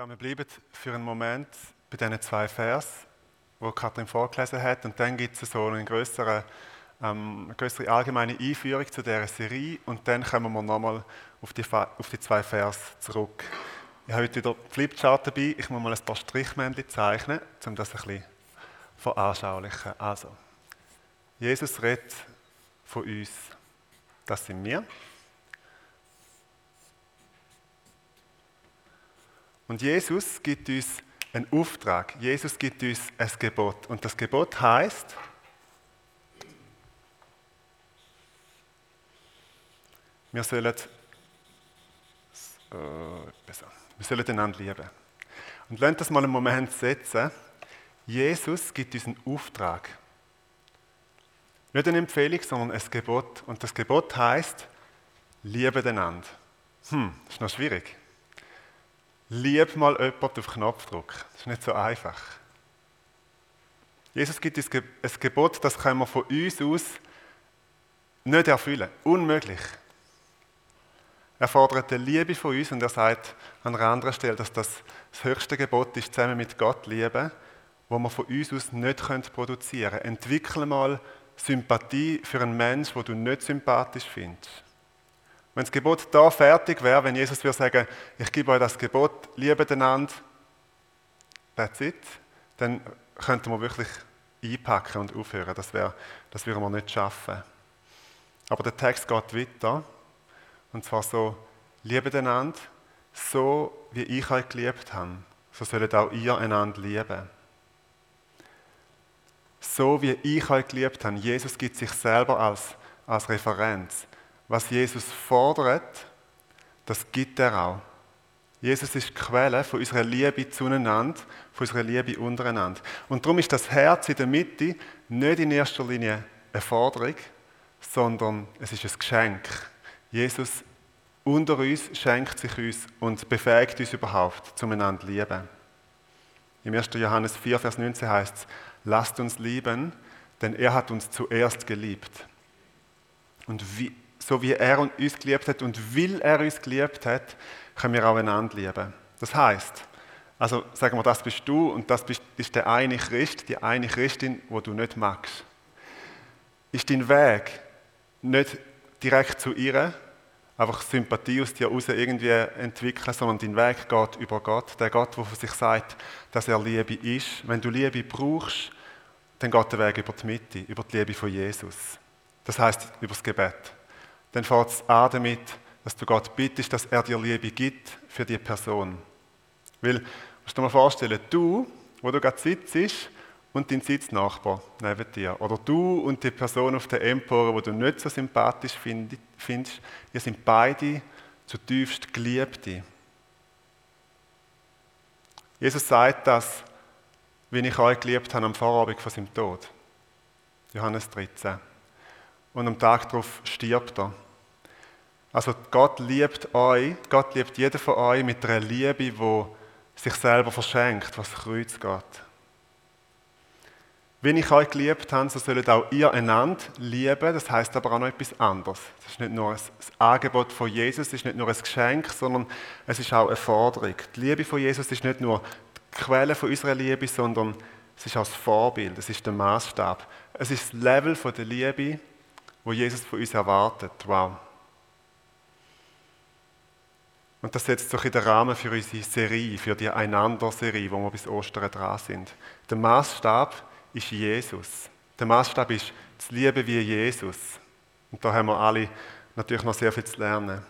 Ja, wir bleiben für einen Moment bei diesen zwei Vers, wo Katrin vorgelesen hat, und dann gibt es so eine größere, ähm, eine größere allgemeine Einführung zu dieser Serie, und dann kommen wir nochmal auf die, auf die zwei Vers zurück. Ich habe heute wieder Flipchart dabei. Ich muss mal ein paar Strichmännchen zeichnen, um das ein bisschen veranschaulichen. Also, Jesus redet von uns. Das sind wir. Und Jesus gibt uns einen Auftrag. Jesus gibt uns ein Gebot. Und das Gebot heißt, wir sollen, äh, wir sollen einander lieben. Und lasst das mal einen Moment setzen. Jesus gibt uns einen Auftrag. Nicht eine Empfehlung, sondern ein Gebot. Und das Gebot heißt, liebe einander. Hm, ist noch schwierig. Lieb mal jemanden auf Knopfdruck. Das ist nicht so einfach. Jesus gibt uns ein Gebot, das können wir von uns aus nicht erfüllen. Unmöglich. Er fordert die Liebe von uns und er sagt an einer anderen Stelle, dass das das höchste Gebot ist, zusammen mit Gott lieben, wo wir von uns aus nicht produzieren können. Entwickle mal Sympathie für einen Menschen, den du nicht sympathisch findest. Wenn das Gebot da fertig wäre, wenn Jesus würde sagen, ich gebe euch das Gebot, liebe einander, that's it, dann könnten wir wirklich einpacken und aufhören. Das, wäre, das würden wir nicht schaffen. Aber der Text geht weiter. Und zwar so, liebe einander, so wie ich euch geliebt habe, so sollt auch ihr einander lieben. So wie ich euch geliebt habe. Jesus gibt sich selber als, als Referenz was Jesus fordert, das gibt er auch. Jesus ist die Quelle von unserer Liebe zueinander, von unserer Liebe untereinander. Und darum ist das Herz in der Mitte nicht in erster Linie eine Forderung, sondern es ist ein Geschenk. Jesus unter uns schenkt sich uns und befähigt uns überhaupt, zueinander zu lieben. Im 1. Johannes 4, Vers 19 heißt es, lasst uns lieben, denn er hat uns zuerst geliebt. Und wie, so wie er uns geliebt hat und weil er uns geliebt hat, können wir auch einander lieben. Das heißt, also sagen wir, das bist du und das ist der eine Christ, die eine Christin, wo du nicht magst. Ist dein Weg nicht direkt zu ihr, einfach Sympathie aus dir heraus irgendwie entwickeln, sondern dein Weg geht über Gott. Der Gott, der von sich sagt, dass er Liebe ist. Wenn du Liebe brauchst, dann geht der Weg über die Mitte, über die Liebe von Jesus. Das heißt über das Gebet dann fängt es an damit, dass du Gott bittest, dass er dir Liebe gibt für die Person. Weil, musst du dir mal vorstellen, du, wo du gerade sitzt, und dein Sitznachbar neben dir. Oder du und die Person auf der Empore, wo du nicht so sympathisch findest, ihr sind beide zutiefst Geliebte. Jesus sagt das, wie ich euch geliebt habe am Vorabend von seinem Tod. Johannes 13 und am Tag darauf stirbt er. Also Gott liebt euch, Gott liebt jeden von euch mit einer Liebe, die sich selber verschenkt, was Kreuz geht. Wenn ich euch geliebt habe, so sollt auch ihr einander lieben. Das heißt aber auch noch etwas anderes. Es ist nicht nur ein Angebot von Jesus, es ist nicht nur ein Geschenk, sondern es ist auch eine Forderung. Die Liebe von Jesus ist nicht nur die Quelle von unserer Liebe, sondern es ist auch das Vorbild, es ist der Maßstab. Es ist das Level der Liebe, wo Jesus von uns erwartet. Wow. Und das setzt sich in den Rahmen für unsere Serie, für die Einander-Serie, wo wir bis Ostern dran sind. Der Maßstab ist Jesus. Der Maßstab ist das Liebe wie Jesus. Und da haben wir alle natürlich noch sehr viel zu lernen.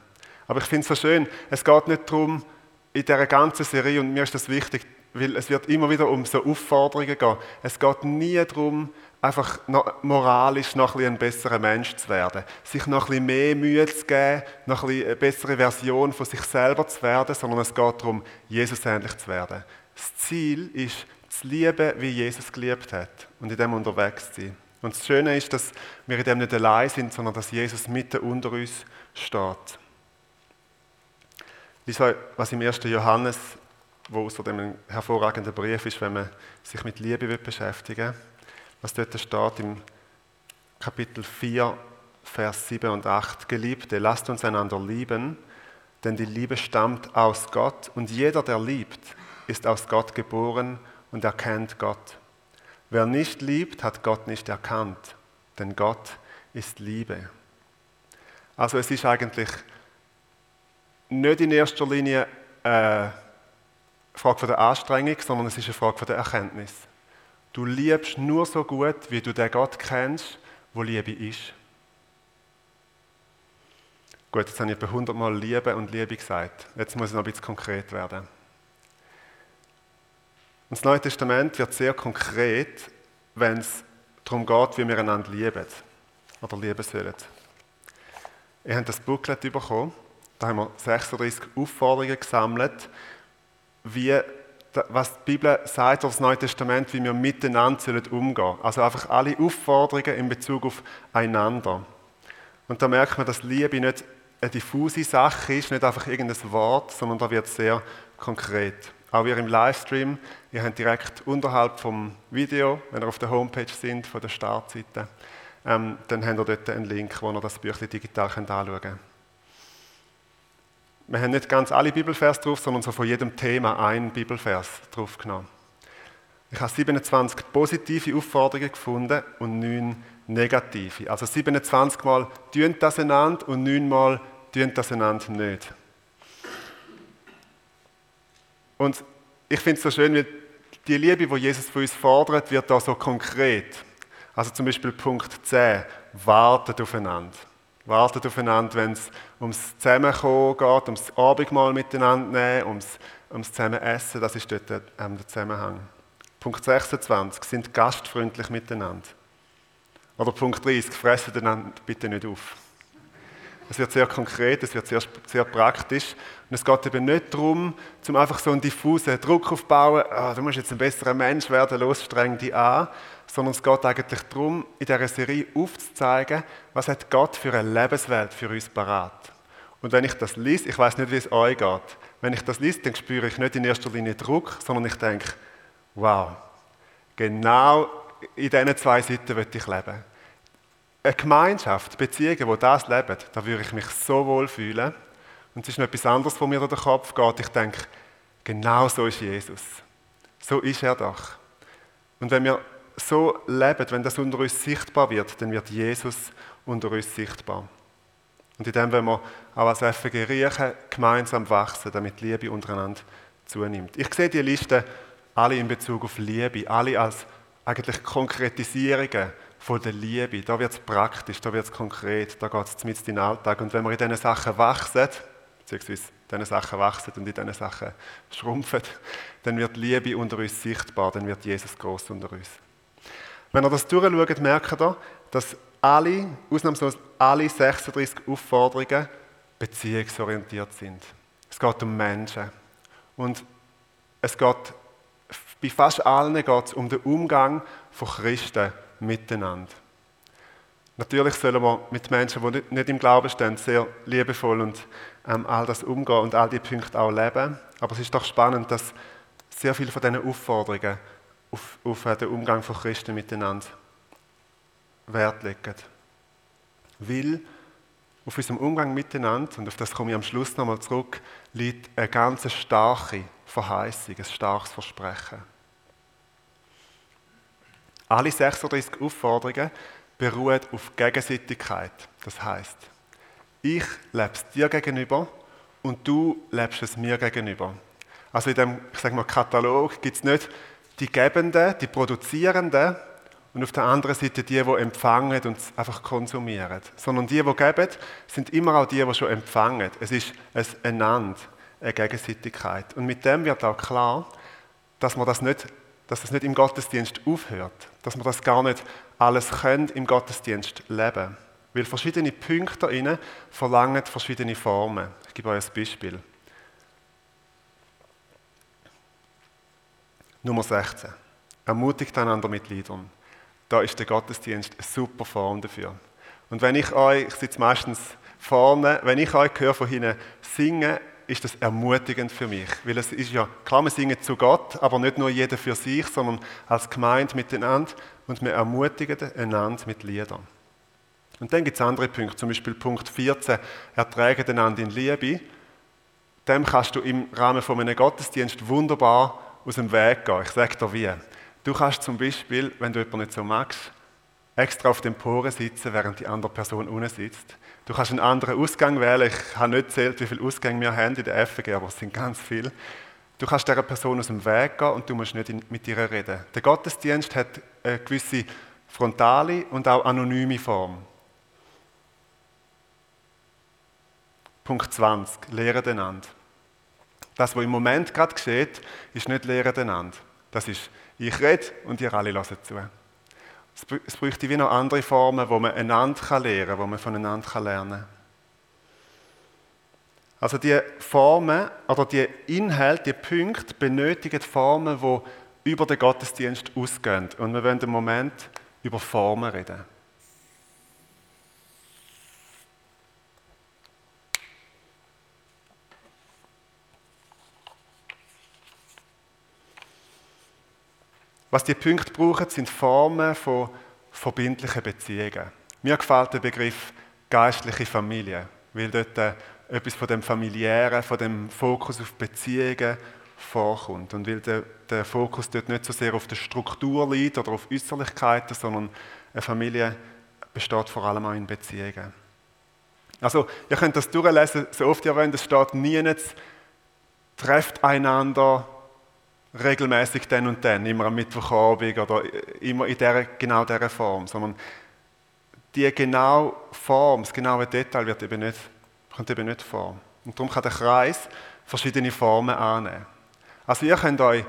Aber ich finde es so schön, es geht nicht darum, in dieser ganzen Serie, und mir ist das wichtig, weil es wird immer wieder um so Aufforderungen gehen. Es geht nie darum, einfach noch moralisch noch ein, ein besserer Mensch zu werden, sich noch ein mehr Mühe zu geben, noch ein eine bessere Version von sich selber zu werden, sondern es geht darum, Jesus ähnlich zu werden. Das Ziel ist, zu lieben, wie Jesus geliebt hat und in dem unterwegs zu sein. Und das Schöne ist, dass wir in dem nicht allein sind, sondern dass Jesus mitten unter uns steht. was im 1. Johannes, wo außerdem ein hervorragender Brief ist, wenn man sich mit Liebe beschäftigen will, was dort steht im Kapitel 4, Vers 7 und 8. Geliebte, lasst uns einander lieben, denn die Liebe stammt aus Gott und jeder, der liebt, ist aus Gott geboren und erkennt Gott. Wer nicht liebt, hat Gott nicht erkannt, denn Gott ist Liebe. Also es ist eigentlich nicht in erster Linie eine Frage der Anstrengung, sondern es ist eine Frage der Erkenntnis. Du liebst nur so gut, wie du den Gott kennst, wo Liebe ist. Gut, jetzt habe ich etwa 100 Mal Liebe und Liebe gesagt. Jetzt muss ich noch ein bisschen konkret werden. Und das Neue Testament wird sehr konkret, wenn es darum geht, wie wir einander lieben oder lieben sollen. Ihr habt das Booklet bekommen. Da haben wir 36 Aufforderungen gesammelt, wie, was die Bibel sagt, oder das Neue Testament, wie wir miteinander umgehen sollen. Also einfach alle Aufforderungen in Bezug auf einander. Und da merkt man, dass Liebe nicht eine diffuse Sache ist, nicht einfach irgendein Wort, sondern da wird sehr konkret. Auch wir im Livestream, ihr habt direkt unterhalb vom Video, wenn ihr auf der Homepage sind, von der Startseite, ähm, dann habt ihr dort einen Link, wo ihr das Büchlein digital anschauen könnt. Wir haben nicht ganz alle Bibelvers drauf, sondern so von jedem Thema einen Bibelvers drauf genommen. Ich habe 27 positive Aufforderungen gefunden und 9 negative. Also 27 Mal tun das einander und 9 Mal tun das einander nicht. Und ich finde es so schön, weil die Liebe, die Jesus von uns fordert, wird da so konkret. Also zum Beispiel Punkt 10, wartet aufeinander. Wartet aufeinander, wenn es ums Zusammenkommen geht, ums Abendmahl miteinander nehmen, ums, ums Zusammenessen, das ist dort ähm, der Zusammenhang. Punkt 26, sind gastfreundlich miteinander. Oder Punkt 30, fressen einander bitte nicht auf. Es wird sehr konkret, es wird sehr, sehr praktisch. Und es geht eben nicht darum, zum einfach so einen diffusen Druck aufzubauen, oh, du musst jetzt ein besserer Mensch werden, los, streng dich an. Sondern es geht eigentlich darum, in dieser Serie aufzuzeigen, was hat Gott für eine Lebenswelt für uns parat. Und wenn ich das lese, ich weiß nicht, wie es euch geht, wenn ich das lese, dann spüre ich nicht in erster Linie Druck, sondern ich denke, wow, genau in diesen zwei Seiten will ich leben eine Gemeinschaft, Beziehungen, die das leben, da würde ich mich so wohl fühlen. Und es ist noch etwas anderes, wo mir durch den Kopf geht. Ich denke, genau so ist Jesus. So ist er doch. Und wenn wir so leben, wenn das unter uns sichtbar wird, dann wird Jesus unter uns sichtbar. Und in dem wollen wir auch als FG Riechen gemeinsam wachsen, damit Liebe untereinander zunimmt. Ich sehe die Liste alle in Bezug auf Liebe, alle als eigentlich Konkretisierungen von der Liebe. Da wird es praktisch, da wird es konkret, da geht es mit in den Alltag. Und wenn wir in diesen Sachen wachsen, beziehungsweise in diesen Sachen wachsen und in diesen Sachen schrumpfen, dann wird Liebe unter uns sichtbar, dann wird Jesus groß unter uns. Wenn ihr das durchschaut, merkt ihr, dass alle, ausnahmslos alle 36 Aufforderungen beziehungsorientiert sind. Es geht um Menschen. Und es geht, bei fast allen geht es um den Umgang von Christen miteinander. Natürlich sollen wir mit Menschen, die nicht im Glauben stehen, sehr liebevoll und ähm, all das umgehen und all die Punkte auch leben. Aber es ist doch spannend, dass sehr viele von diesen Aufforderungen auf, auf den Umgang von Christen miteinander Wert legen. Weil auf unserem Umgang miteinander, und auf das komme ich am Schluss nochmal zurück, liegt eine ganz starke Verheißung, ein starkes Versprechen. Alle 36 Aufforderungen beruhen auf Gegenseitigkeit. Das heißt, ich lebe es dir gegenüber und du lebst es mir gegenüber. Also in dem, ich sage mal, Katalog gibt es nicht die Gebenden, die Produzierenden und auf der anderen Seite die, die empfangen und einfach konsumieren. Sondern die, die geben, sind immer auch die, die schon empfangen. Es ist ein Einander, eine Gegenseitigkeit. Und mit dem wird auch klar, dass man das nicht dass das nicht im Gottesdienst aufhört, dass wir das gar nicht alles können im Gottesdienst leben. Weil verschiedene Punkte darin verlangen verschiedene Formen. Ich gebe euch ein Beispiel. Nummer 16. Ermutigt einander mit Liedern. Da ist der Gottesdienst eine super Form dafür. Und wenn ich euch, ich sitze meistens vorne, wenn ich euch höre von hinten singen, ist das ermutigend für mich. Weil es ist ja, klar, wir singen zu Gott, aber nicht nur jeder für sich, sondern als Gemeinde miteinander und wir ermutigen einander mit Liedern. Und dann gibt es andere Punkte, zum Beispiel Punkt 14, erträgen einander in Liebe. dem kannst du im Rahmen von einem Gottesdienst wunderbar aus dem Weg gehen. Ich sage dir wie. Du kannst zum Beispiel, wenn du jemanden nicht so magst, extra auf den Poren sitzen, während die andere Person unten sitzt. Du kannst einen anderen Ausgang wählen. Ich habe nicht gezählt, wie viele Ausgänge wir haben in der FG, aber es sind ganz viele. Du kannst dieser Person aus dem Weg gehen und du musst nicht mit ihr reden. Der Gottesdienst hat eine gewisse frontale und auch anonyme Form. Punkt 20. Lehren einander. Das, was im Moment gerade geschieht, ist nicht Lehren einander. Das ist, ich rede und ihr alle hören zu. Es bräuchte wie noch andere Formen, wo man einander lernen kann, wo man voneinander lernen kann. Also die Formen oder die Inhalte, die Punkte benötigen Formen, die über den Gottesdienst ausgehen. Und wir wollen im Moment über Formen reden. Was die Punkte brauchen, sind Formen von verbindlichen Beziehungen. Mir gefällt der Begriff geistliche Familie, weil dort äh, etwas von dem Familiären, von dem Fokus auf Beziehungen vorkommt. Und weil der, der Fokus dort nicht so sehr auf der Struktur liegt oder auf Äußerlichkeiten, sondern eine Familie besteht vor allem auch in Beziehungen. Also, ihr könnt das durchlesen, so oft ihr wollt, es steht nie, trefft einander, regelmäßig dann und dann, immer am Mittwochabend oder immer in der, genau dieser Form, sondern die genaue Form, das genaue Detail wird eben nicht, kommt eben nicht vor. Und darum kann der Kreis verschiedene Formen annehmen. Also ihr könnt euch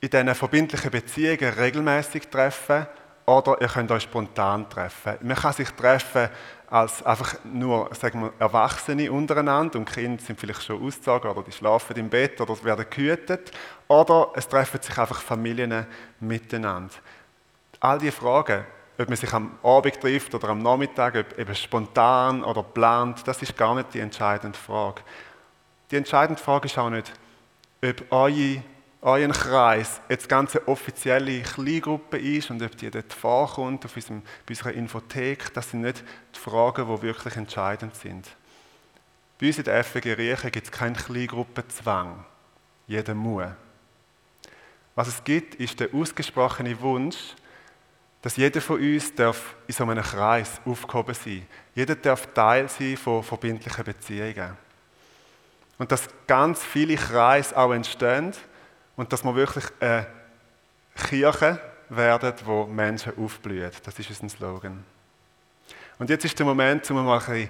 in diesen verbindlichen Beziehungen regelmäßig treffen oder ihr könnt euch spontan treffen. Man kann sich treffen als einfach nur sagen wir, Erwachsene untereinander und Kinder sind vielleicht schon ausgezogen oder die schlafen im Bett oder werden gehütet oder es treffen sich einfach Familien miteinander. All diese Fragen, ob man sich am Abend trifft oder am Nachmittag, ob eben spontan oder plant, das ist gar nicht die entscheidende Frage. Die entscheidende Frage ist auch nicht, ob eure euren Kreis jetzt ganz eine offizielle Kleingruppe ist und ob die dort vorkommt auf unserem, bei unserer Infothek, das sind nicht die Fragen, die wirklich entscheidend sind. Bei uns in der FG Riechen gibt es keinen Kleingruppenzwang. Jeder muss. Was es gibt, ist der ausgesprochene Wunsch, dass jeder von uns darf in so einem Kreis aufgehoben sein Jeder darf Teil sein von verbindlichen Beziehungen. Und dass ganz viele Kreise auch entstehen, und dass wir wirklich eine Kirche werden, wo Menschen aufblühen. Das ist unser Slogan. Und jetzt ist der Moment, um mal ein bisschen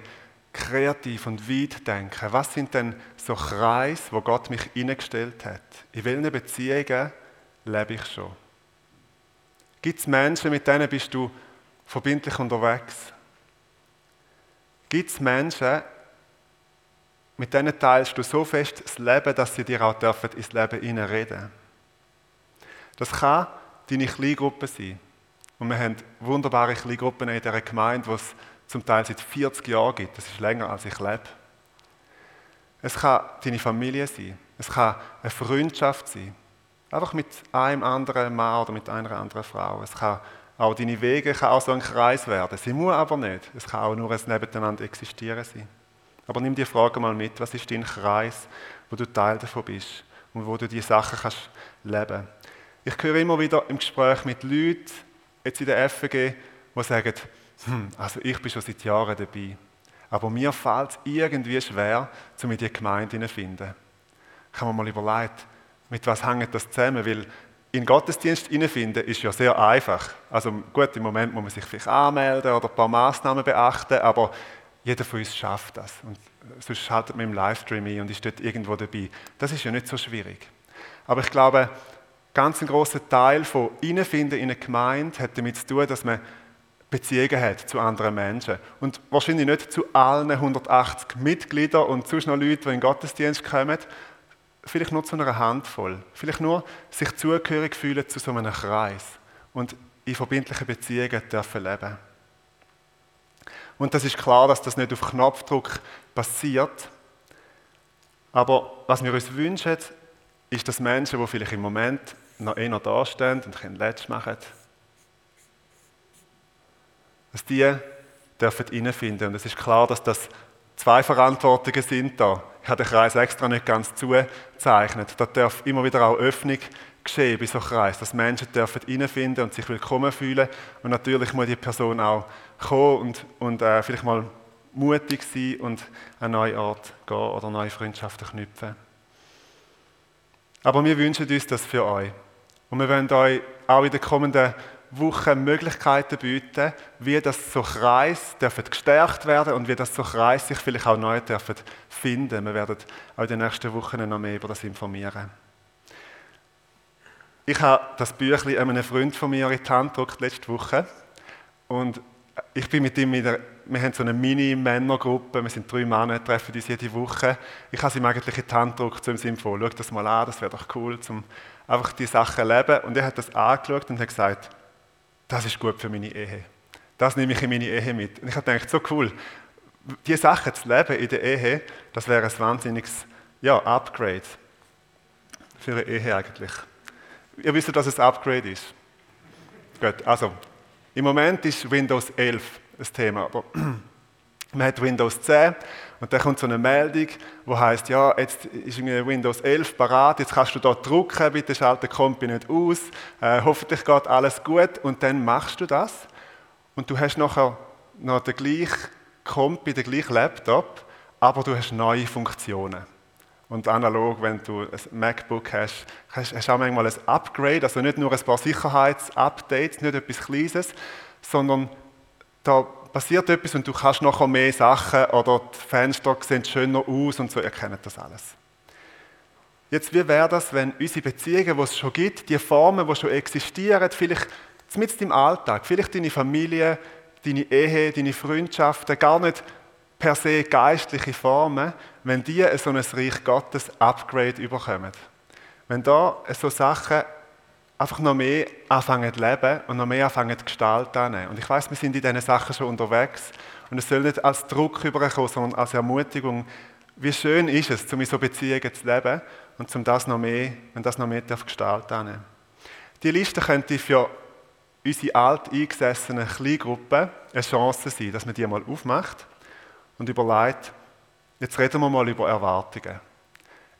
kreativ und weit denken. Was sind denn so Kreise, wo Gott mich hineingestellt hat? In welchen Beziehungen lebe ich schon? Gibt es Menschen, mit denen bist du verbindlich unterwegs? Gibt es Menschen, mit denen teilst du so fest das Leben, dass sie dir auch dürfen ins Leben hineinreden Das kann deine Kleingruppe sein. Und wir haben wunderbare Kleingruppen in dieser Gemeinde, die es zum Teil seit 40 Jahren gibt. Das ist länger, als ich lebe. Es kann deine Familie sein. Es kann eine Freundschaft sein. Einfach mit einem anderen Mann oder mit einer anderen Frau. Es kann auch deine Wege kann auch so ein Kreis werden. Sie muss aber nicht. Es kann auch nur ein Nebeneinander existieren sein. Aber nimm die Frage mal mit, was ist dein Kreis, wo du Teil davon bist und wo du diese Sachen kannst leben. Ich höre immer wieder im Gespräch mit Leuten, jetzt in der FG, die sagen, hm, also ich bin schon seit Jahren dabei, aber mir fällt es irgendwie schwer, um in die Gemeinde zu finden. Ich habe mir mal überlegt, mit was hängt das zusammen, weil in Gottesdienst finden ist ja sehr einfach. Also gut, im Moment muss man sich vielleicht anmelden oder ein paar Maßnahmen beachten, aber jeder von uns schafft das. Und sonst schaltet man im Livestream ein und ist dort irgendwo dabei. Das ist ja nicht so schwierig. Aber ich glaube, ganz ein großer Teil von Innenfinden in eine Gemeinde hat damit zu tun, dass man Beziehungen hat zu anderen Menschen. Und wahrscheinlich nicht zu allen 180 Mitgliedern und zu noch Leuten, die in den Gottesdienst kommen, vielleicht nur zu einer Handvoll. Vielleicht nur sich zugehörig fühlen zu so einem Kreis und in verbindlichen Beziehungen dürfen leben. Und das ist klar, dass das nicht auf Knopfdruck passiert. Aber was wir uns wünschen, ist, dass Menschen, die vielleicht im Moment noch eher dastehen und kein Letzt machen, dass die dürfen reinfinden. Und es ist klar, dass das zwei Verantwortungen sind da. Ich habe den Kreis extra nicht ganz zugezeichnet. Da darf immer wieder auch Öffnung geschehen bei so einem Kreis, dass Menschen dürfen reinfinden und sich willkommen fühlen. Und natürlich muss die Person auch kommen und, und äh, vielleicht mal mutig sein und an einen neuen Ort gehen oder neue Freundschaften knüpfen. Aber wir wünschen uns das für euch. Und wir wollen euch auch in den kommenden Wochen Möglichkeiten bieten, wie das so Kreis gestärkt werden und wie das so Kreis sich vielleicht auch neu dürfen finden. Wir werden auch in den nächsten Wochen noch mehr über das informieren. Ich habe das Büchlein einem Freund von mir in die Hand gedruckt letzte Woche und ich bin mit ihm in der, wir haben so eine Mini-Männergruppe, wir sind drei Männer, treffen uns jede Woche. Ich habe ihm eigentlich in die Hand gedruckt, so im Sinne schau das mal an, das wäre doch cool, um einfach die Sachen zu leben. Und er hat das angeschaut und hat gesagt, das ist gut für meine Ehe. Das nehme ich in meine Ehe mit. Und ich habe gedacht, so cool, diese Sachen zu leben in der Ehe, das wäre ein wahnsinniges ja, Upgrade für eine Ehe eigentlich. Ihr wisst, dass es ein Upgrade ist. Gut, also im Moment ist Windows 11 das Thema, aber man hat Windows 10 und dann kommt so eine Meldung, wo heißt ja, jetzt ist Windows 11 parat, jetzt kannst du dort drucken, bitte schalte Kompi nicht aus, äh, hoffentlich geht alles gut und dann machst du das und du hast nachher noch den gleichen Kompi, den gleichen Laptop, aber du hast neue Funktionen. Und analog, wenn du ein MacBook hast, hast du auch manchmal ein Upgrade, also nicht nur ein paar Sicherheitsupdates, nicht etwas Kleines, sondern da passiert etwas und du kannst noch mehr Sachen oder die Fenster sehen schöner aus und so, ihr kennt das alles. Jetzt, wie wäre das, wenn unsere Beziehungen, die es schon gibt, die Formen, die schon existieren, vielleicht mit im Alltag, vielleicht deine Familie, deine Ehe, deine Freundschaften, gar nicht per se geistliche Formen, wenn die so ein Reich Gottes Upgrade überkommen. Wenn da so Sachen einfach noch mehr anfangen zu leben und noch mehr anfangen zu gestalten. Und ich weiß, wir sind in diesen Sachen schon unterwegs und es soll nicht als Druck überkommen, sondern als Ermutigung. Wie schön ist es, um in so Beziehungen zu leben und um das noch mehr, wenn das noch mehr darf gestalten Die Liste könnte für unsere alt eingesessenen Kleingruppen eine Chance sein, dass man die mal aufmacht und überlegt, jetzt reden wir mal über Erwartungen.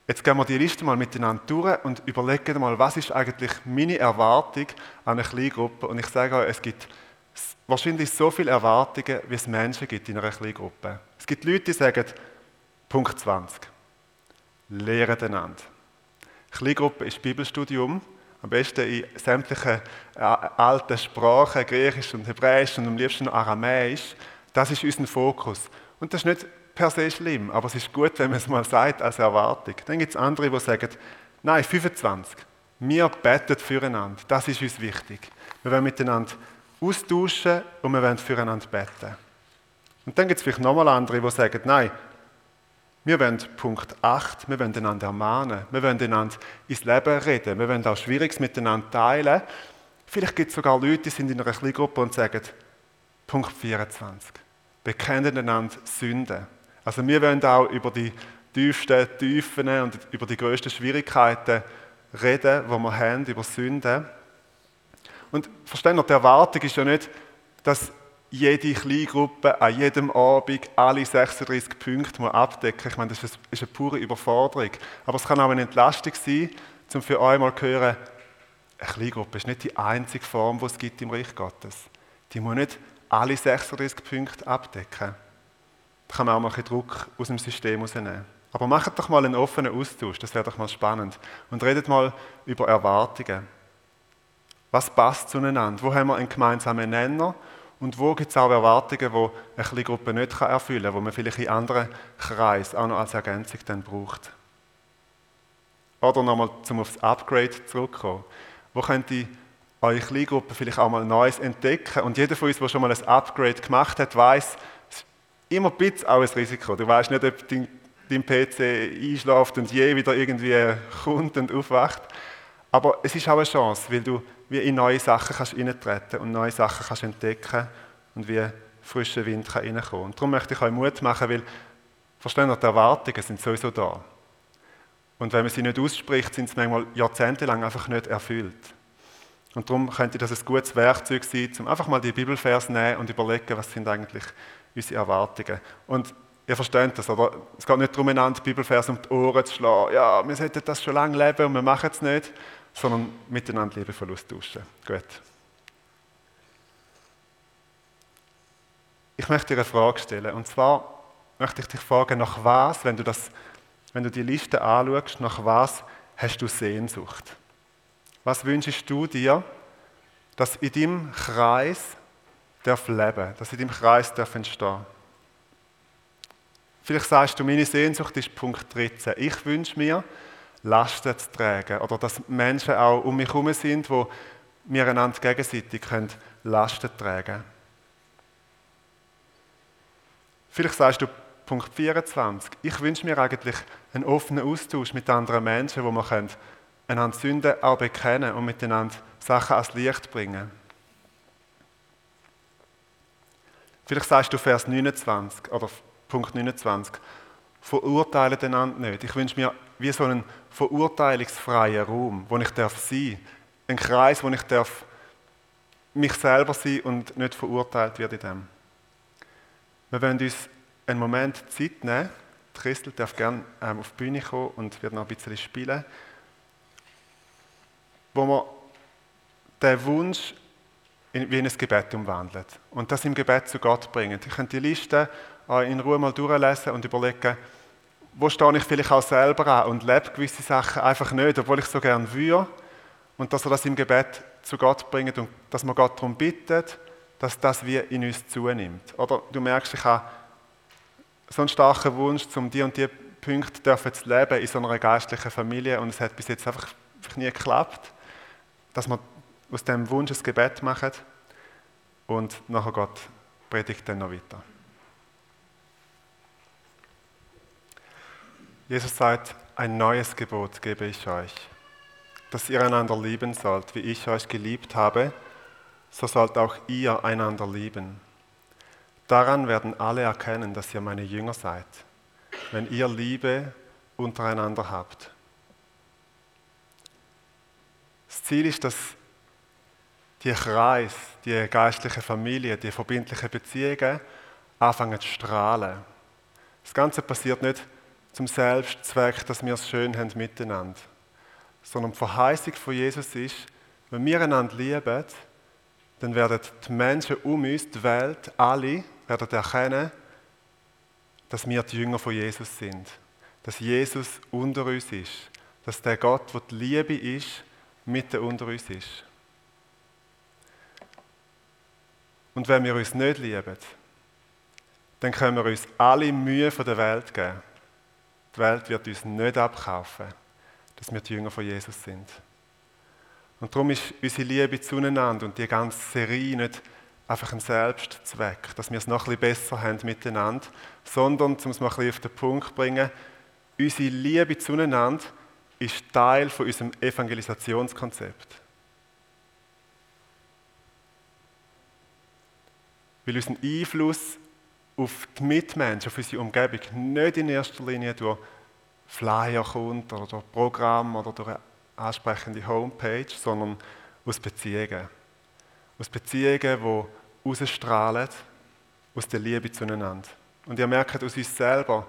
Jetzt gehen wir die Liste mal miteinander durch und überlegen mal, was ist eigentlich meine Erwartung an eine Kleingruppe. Und ich sage euch, es gibt wahrscheinlich so viele Erwartungen, wie es Menschen gibt in einer Kleingruppe. Es gibt Leute, die sagen, Punkt 20, lehren einander. Kleingruppe ist Bibelstudium, am besten in sämtlichen äh, alten Sprachen, Griechisch und Hebräisch und am liebsten Aramäisch. Das ist unser Fokus. Und das ist nicht per se schlimm, aber es ist gut, wenn man es mal sagt als Erwartung. Dann gibt es andere, die sagen, nein, 25. Wir beten füreinander. Das ist uns wichtig. Wir wollen miteinander austauschen und wir wollen füreinander beten. Und dann gibt es vielleicht nochmal andere, die sagen, nein, wir wollen Punkt 8, wir wollen einander ermahnen, wir wollen einander ins Leben reden, wir wollen auch Schwieriges miteinander teilen. Vielleicht gibt es sogar Leute, die sind in einer Kleingruppe und sagen, Punkt 24 bekennen einander Sünden. Also wir wollen auch über die tiefsten Tiefen und über die größten Schwierigkeiten reden, die wir haben, über Sünden. Und verstehen die Erwartung ist ja nicht, dass jede Kleingruppe an jedem Abend alle 36 Punkte abdecken muss. Ich meine, das ist eine pure Überforderung. Aber es kann auch eine Entlastung sein, um für euch mal zu hören, eine Kleingruppe ist nicht die einzige Form, die es gibt im Reich Gottes. Die muss nicht alle 36 Punkte abdecken. Da kann man auch mal ein Druck aus dem System rausnehmen. Aber macht doch mal einen offenen Austausch, das wäre doch mal spannend. Und redet mal über Erwartungen. Was passt zueinander? Wo haben wir einen gemeinsamen Nenner? Und wo gibt es auch Erwartungen, die eine Gruppe nicht erfüllen kann, die man vielleicht in anderen Kreisen auch noch als Ergänzung dann braucht? Oder nochmal, um aufs Upgrade zurückzukommen. Wo könnte eure Kleingruppe vielleicht auch mal Neues entdecken. Und jeder von uns, der schon mal ein Upgrade gemacht hat, weiß, es ist immer ein bisschen auch ein Risiko. Du weißt nicht, ob dein, dein PC einschläft und je wieder irgendwie kommt und aufwacht. Aber es ist auch eine Chance, weil du wie in neue Sachen kannst reintreten und neue Sachen kannst entdecken und wie frischer Wind kann reinkommen. Und darum möchte ich euch Mut machen, weil, verstehen die Erwartungen sind sowieso da. Und wenn man sie nicht ausspricht, sind sie manchmal jahrzehntelang einfach nicht erfüllt. Und darum könnte das ein gutes Werkzeug sein, um einfach mal die Bibelvers nehmen und überlegen, was sind eigentlich unsere Erwartungen. Und ihr versteht das, oder? Es geht nicht darum, einander Bibelvers um die Ohren zu schlagen. Ja, wir sollten das schon lange leben und wir machen es nicht, sondern miteinander liebevoll austauschen. Gut. Ich möchte dir eine Frage stellen. Und zwar möchte ich dich fragen, nach was, wenn du, das, wenn du die Liste anschaust, nach was hast du Sehnsucht? Was wünschst du dir, dass in deinem Kreis darf leben, dass in deinem Kreis darf entstehen? Vielleicht sagst du, meine Sehnsucht ist Punkt 13. Ich wünsche mir, Lasten zu tragen oder dass Menschen auch um mich herum sind, wo wir einander gegenseitig können Lasten tragen können. Vielleicht sagst du Punkt 24. Ich wünsche mir eigentlich einen offenen Austausch mit anderen Menschen, wo wir können einander Sünden auch bekennen und miteinander Sachen ans Licht bringen. Vielleicht sagst du Vers 29 oder Punkt 29. Verurteilen einander nicht. Ich wünsche mir wie so einen verurteilungsfreien Raum, wo ich darf sein, ein Kreis, wo ich darf mich selber sein und nicht verurteilt wird in dem. Wir wollen uns einen Moment Zeit nehmen. Christel darf gerne ähm, auf die Bühne kommen und wird noch ein bisschen spielen. Wo man den Wunsch in, wie in ein Gebet umwandelt und das im Gebet zu Gott bringen. Ich könnte die Liste in Ruhe mal durchlesen und überlegen, wo stehe ich vielleicht auch selber an und lebe gewisse Sachen einfach nicht, obwohl ich so gerne würde. Und dass er das im Gebet zu Gott bringt und dass man Gott darum bittet, dass das wie in uns zunimmt. Oder du merkst, ich habe so einen starken Wunsch, um die und die Punkte zu leben in so einer geistlichen Familie und es hat bis jetzt einfach, nie geklappt, dass man aus dem Wunsch ein Gebet macht und nachher Gott predigt dann noch weiter. Jesus sagt, ein neues Gebot gebe ich euch, dass ihr einander lieben sollt, wie ich euch geliebt habe, so sollt auch ihr einander lieben. Daran werden alle erkennen, dass ihr meine Jünger seid, wenn ihr Liebe untereinander habt. Das Ziel ist, dass die Kreis, die geistliche Familie, die verbindlichen Beziehungen anfangen zu strahlen. Das Ganze passiert nicht zum Selbstzweck, dass wir es schön haben miteinander, sondern die Verheißung von Jesus ist, wenn wir einander lieben, dann werden die Menschen um uns, die Welt, alle werden erkennen, dass wir die Jünger von Jesus sind. Dass Jesus unter uns ist. Dass der Gott, der die Liebe ist, mitten unter uns ist. Und wenn wir uns nicht lieben, dann können wir uns alle Mühe von der Welt geben. Die Welt wird uns nicht abkaufen, dass wir die Jünger von Jesus sind. Und darum ist unsere Liebe zueinander und die ganze Serie nicht einfach ein Selbstzweck, dass wir es noch ein bisschen besser haben miteinander, sondern, um es mal ein bisschen auf den Punkt zu bringen, unsere Liebe zueinander ist Teil von unserem Evangelisationskonzept. Weil unser Einfluss auf die Mitmenschen, auf unsere Umgebung nicht in erster Linie durch Flyer kommt oder durch Programm oder durch eine ansprechende Homepage, sondern aus Beziehungen. Aus Beziehungen, die ausstrahlen aus der Liebe zueinander. Und ihr merkt, aus uns selber,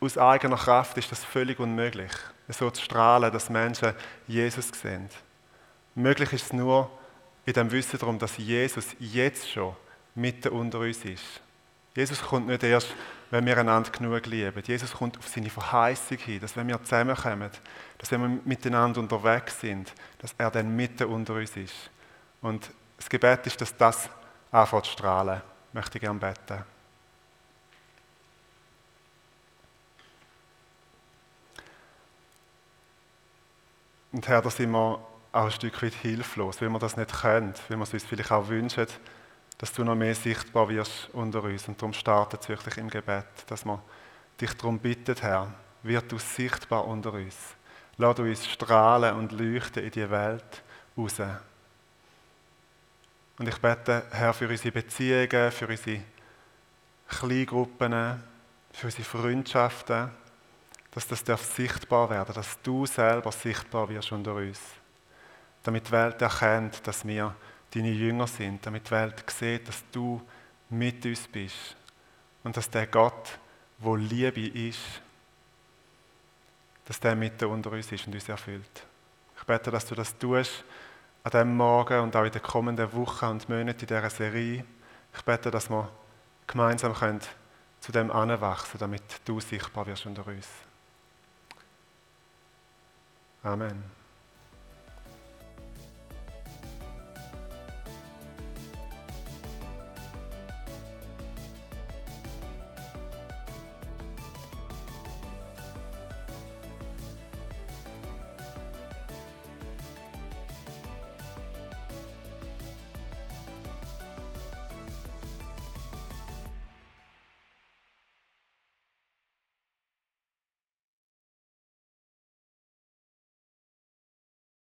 aus, eigener Kraft ist das völlig unmöglich, so zu strahlen, dass Menschen Jesus sehen. Möglich ist es nur in dem Wissen darum, dass Jesus jetzt schon mitten unter uns ist. Jesus kommt nicht erst, wenn wir einander genug lieben. Jesus kommt auf seine Verheißung hin, dass wenn wir zusammenkommen, dass wenn wir miteinander unterwegs sind, dass er dann mitten unter uns ist. Und das Gebet ist, dass das anfängt zu strahlen. Ich möchte gerne beten. Und Herr, da sind wir auch ein Stück weit hilflos, weil wir das nicht können, weil wir es uns vielleicht auch wünschen, dass du noch mehr sichtbar wirst unter uns. Und darum startet es wirklich im Gebet, dass wir dich darum bitten, Herr, wird du sichtbar unter uns. Lass uns strahlen und leuchten in die Welt raus. Und ich bete, Herr, für unsere Beziehungen, für unsere Kleingruppen, für unsere Freundschaften, dass das darf sichtbar werden, dass du selber sichtbar wirst unter uns. Damit die Welt erkennt, dass wir deine Jünger sind, damit die Welt sieht, dass du mit uns bist und dass der Gott, wo Liebe ist, dass der mitten unter uns ist und uns erfüllt. Ich bete, dass du das tust an diesem Morgen und auch in den kommenden Wochen und Monaten in dieser Serie. Ich bete, dass wir gemeinsam können zu dem anwachsen, damit du sichtbar wirst unter uns. Amen.